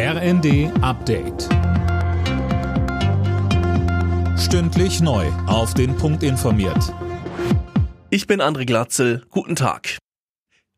RND Update. Stündlich neu. Auf den Punkt informiert. Ich bin André Glatzel. Guten Tag.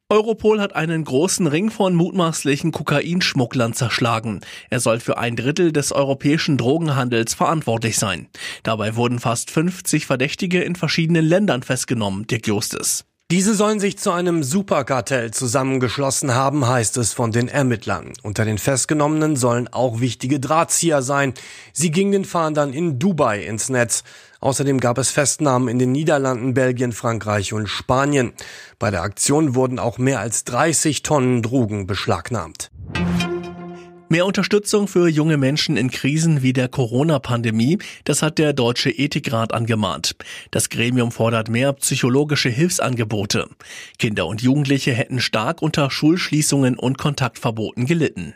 Europol hat einen großen Ring von mutmaßlichen Kokainschmugglern zerschlagen. Er soll für ein Drittel des europäischen Drogenhandels verantwortlich sein. Dabei wurden fast 50 Verdächtige in verschiedenen Ländern festgenommen, Dirk Justus. Diese sollen sich zu einem Superkartell zusammengeschlossen haben, heißt es von den Ermittlern. Unter den Festgenommenen sollen auch wichtige Drahtzieher sein. Sie gingen den Fahndern in Dubai ins Netz. Außerdem gab es Festnahmen in den Niederlanden, Belgien, Frankreich und Spanien. Bei der Aktion wurden auch mehr als 30 Tonnen Drogen beschlagnahmt. Mehr Unterstützung für junge Menschen in Krisen wie der Corona-Pandemie, das hat der Deutsche Ethikrat angemahnt. Das Gremium fordert mehr psychologische Hilfsangebote. Kinder und Jugendliche hätten stark unter Schulschließungen und Kontaktverboten gelitten.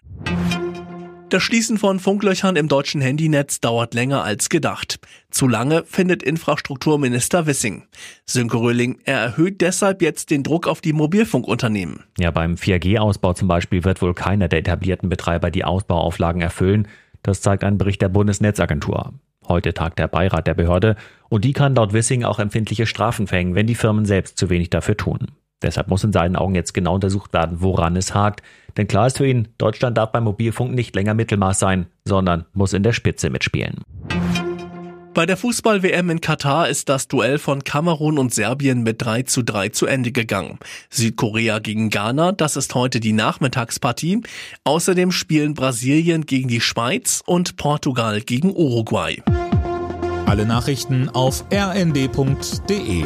Das Schließen von Funklöchern im deutschen Handynetz dauert länger als gedacht. Zu lange findet Infrastrukturminister Wissing. Sönke Röhling, er erhöht deshalb jetzt den Druck auf die Mobilfunkunternehmen. Ja, beim 4G-Ausbau zum Beispiel wird wohl keiner der etablierten Betreiber die Ausbauauflagen erfüllen. Das zeigt ein Bericht der Bundesnetzagentur. Heute tagt der Beirat der Behörde und die kann laut Wissing auch empfindliche Strafen verhängen, wenn die Firmen selbst zu wenig dafür tun. Deshalb muss in seinen Augen jetzt genau untersucht werden, woran es hakt. Denn klar ist für ihn, Deutschland darf beim Mobilfunk nicht länger Mittelmaß sein, sondern muss in der Spitze mitspielen. Bei der Fußball-WM in Katar ist das Duell von Kamerun und Serbien mit 3 zu 3 zu Ende gegangen. Südkorea gegen Ghana, das ist heute die Nachmittagspartie. Außerdem spielen Brasilien gegen die Schweiz und Portugal gegen Uruguay. Alle Nachrichten auf rnd.de